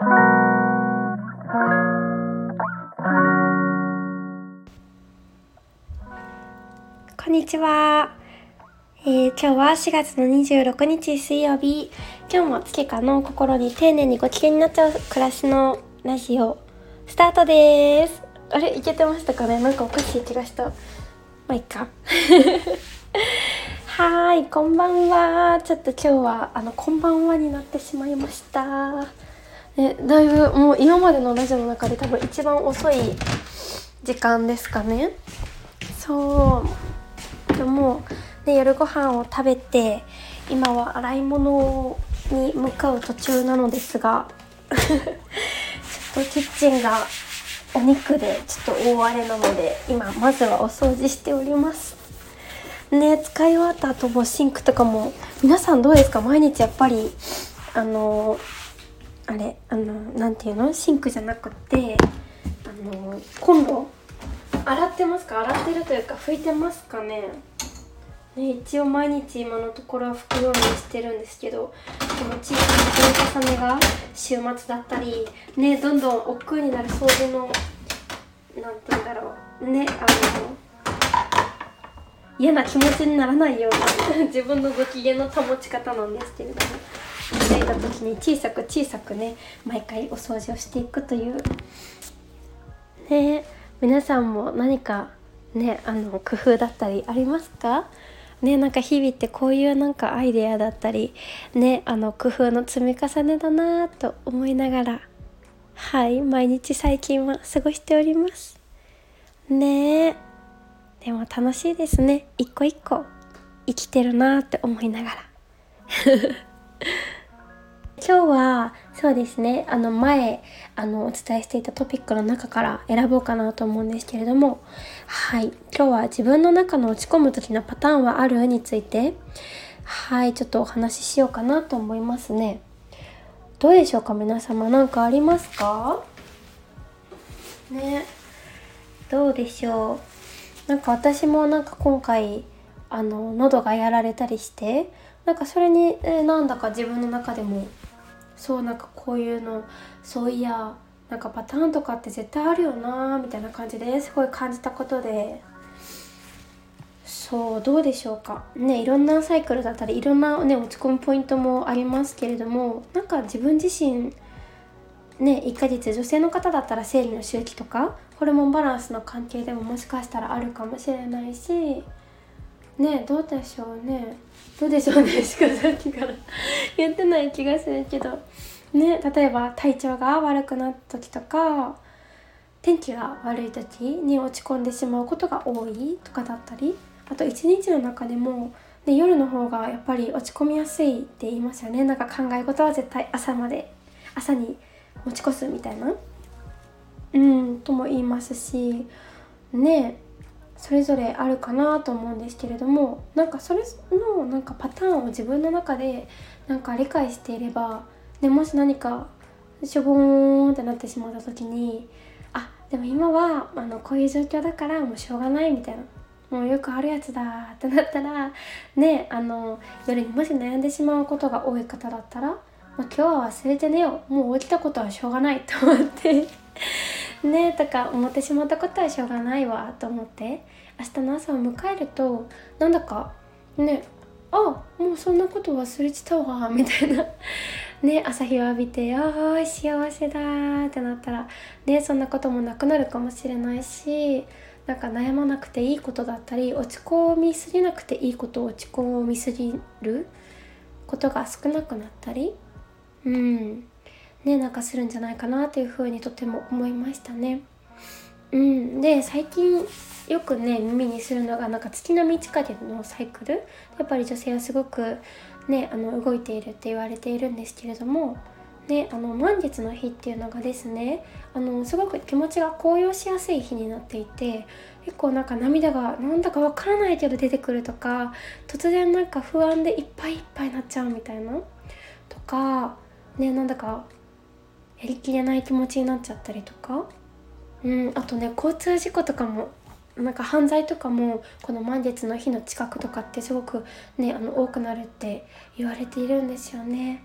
こんにちは、えー、今日は4月の26日水曜日。今日も月かの心に丁寧にご機嫌になっちゃう暮らしのラジオスタートです。あれ？いけてましたかね？なんかおかしい気がした。まあいっか。はいこんばんは。ちょっと今日はあのこんばんはになってしまいましたね、だいぶもう今までのラジオの中で多分一番遅い時間ですかね。そう。でもで夜ご飯を食べて今は洗い物に向かう途中なのですが ちょっとキッチンがお肉でちょっと大荒れなので今まずはお掃除しております。ね使い終わった後もシンクとかも皆さんどうですか？毎日やっぱりあのあれあの何て言うの？シンクじゃなくてあのコンロ？洗ってますか？洗ってるというか拭いてますかね？ね一応毎日今のところは拭くようにしてるんですけどこの小さな積み重ねが週末だったりねどんどん億劫になる掃除の何て言うんだろう。ねあの嫌な気持ちにならないような 自分のご機嫌の保ち方なんですけれども。着いた時に小さく小さくね毎回お掃除をしていくという。ね皆さんも何かねあの工夫だったりありますか？ねなんか日々ってこういうなんかアイデアだったりねあの工夫の積み重ねだなと思いながらはい毎日最近は過ごしております。ねでも楽しいですね。一個一個生きてるなって思いながら。今日はそうですねあの前あのお伝えしていたトピックの中から選ぼうかなと思うんですけれどもはい今日は自分の中の落ち込む時のパターンはある？についてはいちょっとお話ししようかなと思いますね。どうでしょうか皆様何かありますか？ねどうでしょう？なんか私もなんか今回あの喉がやられたりしてなんかそれに、えー、なんだか自分の中でもそうなんかこういうのそういやなんかパターンとかって絶対あるよなみたいな感じですごい感じたことで。そうどうでしょうか。ねいろんなサイクルだったりいろんなね落ち込むポイントもありますけれどもなんか自分自身ね1ヶ月女性の方だったら生理の周期とかホルモンバランスの関係でももしかしたらあるかもしれないしねどうでしょうね。どうでしょうね。しかさっきから。言ってない気がするけど。ね例えば体調が悪くなった時とか天気が悪い時に落ち込んでしまうことが多いとかだったりあと一日の中でも、ね、夜の方がやっぱり落ち込みやすいって言いますよね。なんか考え事は絶対朝まで朝に持ち越すみたいな。うんとも言いますし。ね。それぞれあるかなと思うんですけれどもなんかそれのなんかパターンを自分の中でなんか理解していればでもし何かしょぼーんってなってしまった時にあでも今はあのこういう状況だからもうしょうがないみたいなもうよくあるやつだってなったらねあの夜にもし悩んでしまうことが多い方だったら、まあ、今日は忘れて寝よもう起きたことはしょうがないと思って。ねとか思ってしまったことはしょうがないわと思って明日の朝を迎えるとなんだかねあもうそんなこと忘れてたわ みたいな。ね朝日を浴びてああ幸せだってなったらねそんなこともなくなるかもしれないしなんか悩まなくていいことだったり落ち込みすぎなくていいこと落ち込みすぎることが少なくなったりうん。ねなんかするんじゃないかなというふうにとても思いましたね。うん、で最近よくね耳にするのがなんか月の満ち欠けのサイクル？やっぱり女性はすごくねあの動いているって言われているんですけれどもね、あの満月の日っていうのがですねあのすごく気持ちが高揚しやすい日になっていて結構なんか涙がなんだかわからないけど出てくるとか突然なんか不安でいっぱいいっぱいになっちゃうみたいな。とかねなんだかやりきれない気持ちになっちゃったりとか、うん、あとね交通事故とかもなんか犯罪とかもこの満月の日の近くとかってすごくねあの多くなるって言われているんですよね。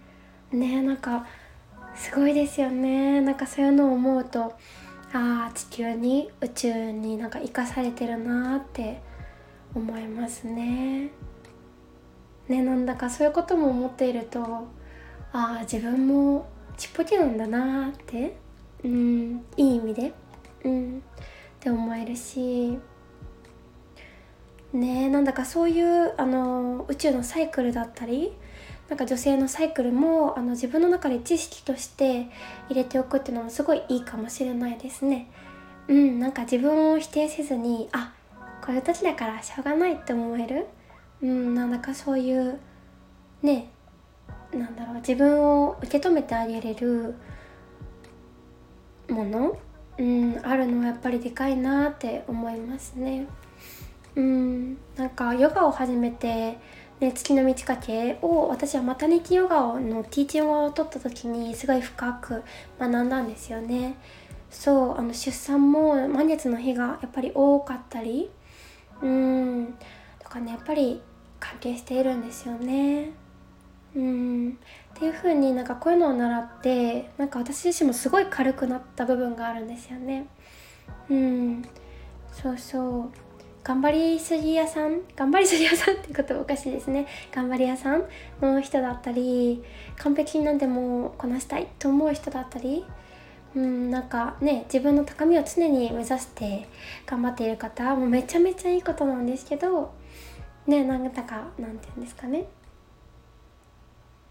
ねなんかすごいですよねなんかそういうのを思うとああ地球に宇宙になんか生かされてるなって思いますね。ねなんだかそういうことも思っているとああ自分もちっぽけなんだなって。うん。いい意味で。うん。って思えるし。ねなんだかそういうあの宇宙のサイクルだったりなんか女性のサイクルもあの自分の中で知識として入れておくっていうのもすごいいいかもしれないですね。うんなんか自分を否定せずにあこういう時だからしょうがないって思える。うんなんだかそういうねなんだろう自分を受け止めてあげれるもの、うん、あるのはやっぱりでかいなって思いますね。うん、なんかヨガを始めて、ね、月の満ち欠けを私はマタニティヨガのティーチングを取った時にすごい深く学んだんですよね。そうあの出産も満月の日がやっぱり多かったりうんとかねやっぱり関係しているんですよね。うん。っていう風になんかこういうのを習ってなんか私自身もすごい軽くなった部分があるんですよね。うん。そうそう。頑張りすぎ屋さん頑張りすぎ屋さんってことはおかしいですね。頑張り屋さんの人だったり完璧になんでもこなしたいと思う人だったりうん。なんかね自分の高みを常に目指して頑張っている方もめちゃめちゃいいことなんですけどねなんだかなんて言うんですかね。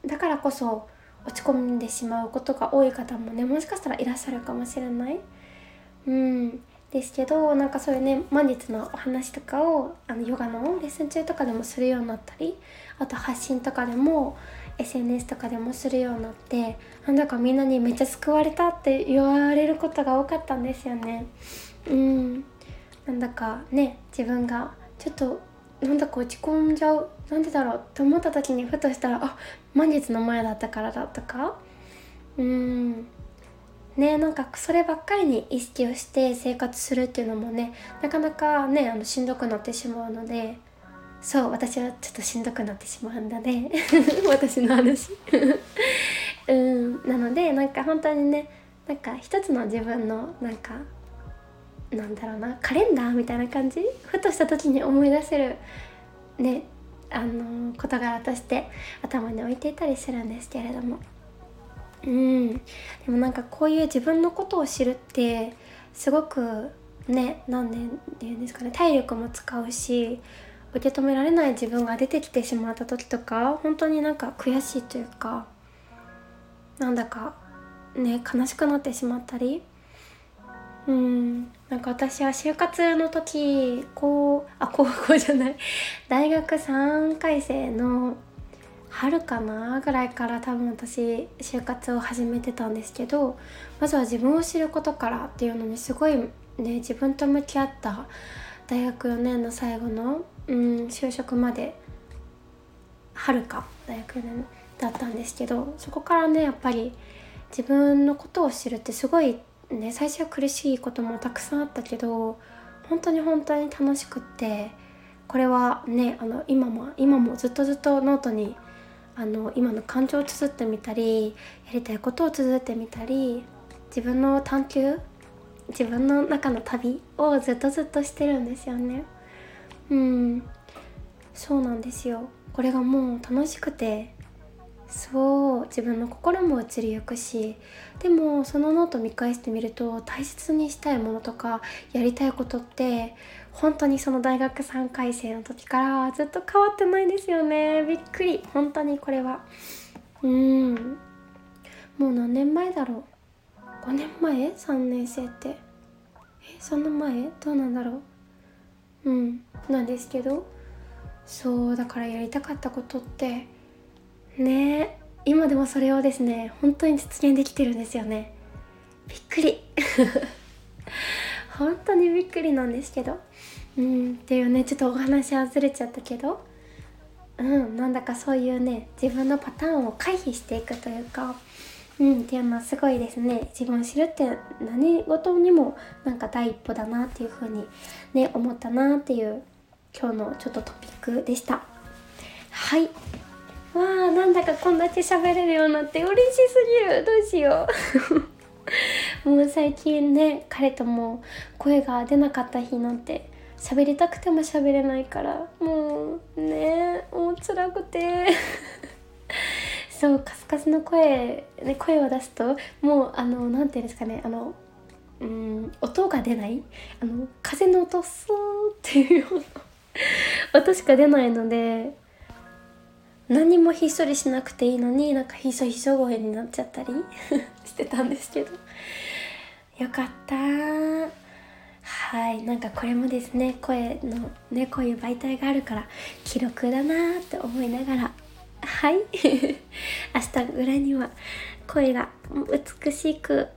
だからこそ落ち込んでしまうことが多い方もねもしかしたらいらっしゃるかもしれない。うん。ですけどなんかそういうね満日のお話とかをあのヨガのレッスン中とかでもするようになったりあと発信とかでも SNS とかでもするようになってなんだかみんなにめっちゃ救われたって言われることが多かったんですよね。うん。なんだかね自分がちょっとなんだか落ち込んじゃうなんでだろうって思った時にふとしたらあ満月の前だったからだとか。うん。ねなんかそればっかりに意識をして生活するっていうのもねなかなかねあのしんどくなってしまうので。そう私はちょっとしんどくなってしまうんだね。私の話。うん。なのでなんか本当にねなんか一つの自分のなんかなんだろうなカレンダーみたいな感じ？ふとした時に思い出せるねあの事柄として頭に置いていたりするんですけれども。うん。でもなんかこういう自分のことを知るってすごくね何年っていうんですかね体力も使うし受け止められない自分が出てきてしまった時とか本当になんか悔しいというかなんだかね悲しくなってしまったり。うん。なんか私は就活の時こうあ 高校じゃない。大学3回生の春かなぐらいから多分私就活を始めてたんですけどまずは自分を知ることからっていうのにすごいね自分と向き合った大学4年の最後の、うん、就職まで春か大学4年だったんですけどそこからねやっぱり自分のことを知るってすごいね最初は苦しいこともたくさんあったけど本当に本当に楽しくってこれはねあの今も今もずっとずっとノートにあの今の感情を綴ってみたりやりたいことを綴ってみたり自分の探求自分の中の旅をずっとずっとしてるんですよね。うん。そうなんですよ。これがもう楽しくてそう自分の心も移りゆくしでもそのノート見返してみると大切にしたいものとかやりたいことって本当にその大学3回生の時からずっと変わってないですよね。びっくり。本当にこれは。うん。もう何年前だろう。5年前？3年生って。えそんな前？どうなんだろう。うん。なんですけど。そうだからやりたかったことってね。今でもそれをですね本当に実現できてるんですよね。びっくり。本当にびっくりなんですけど。うんっていうねちょっとお話はずれちゃったけど。うんなんだかそういうね自分のパターンを回避していくというか。うんっていうのはすごいですね。自分を知るって何事にもなんか第一歩だなっていう風にね思ったなっていう今日のちょっとトピックでした。はい。わあなんだかこんだけ喋れるようになって嬉しすぎる。どうしよう。もう最近ね彼とも声が出なかった日なんて喋りたくても喋れないからもうねもう辛くて。そうカスカスの声、ね、声を出すともうあの何て言うんですかねあのうん音が出ない。あの風の音スーっていう 音しか出ないので何もひっそりしなくていいのになんかひそひそ声になっちゃったり してたんですけど。よかった。はい。なんかこれもですね声のねこういう媒体があるから記録だなって思いながら。はい。明日ぐらいには声が美しく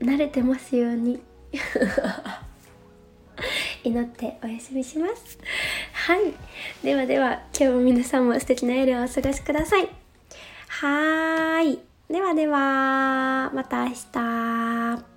慣れてますように。祈ってお休みします。はい。ではでは今日も皆さんも素敵な夜をお過ごしください。はーい。ではではまた明日。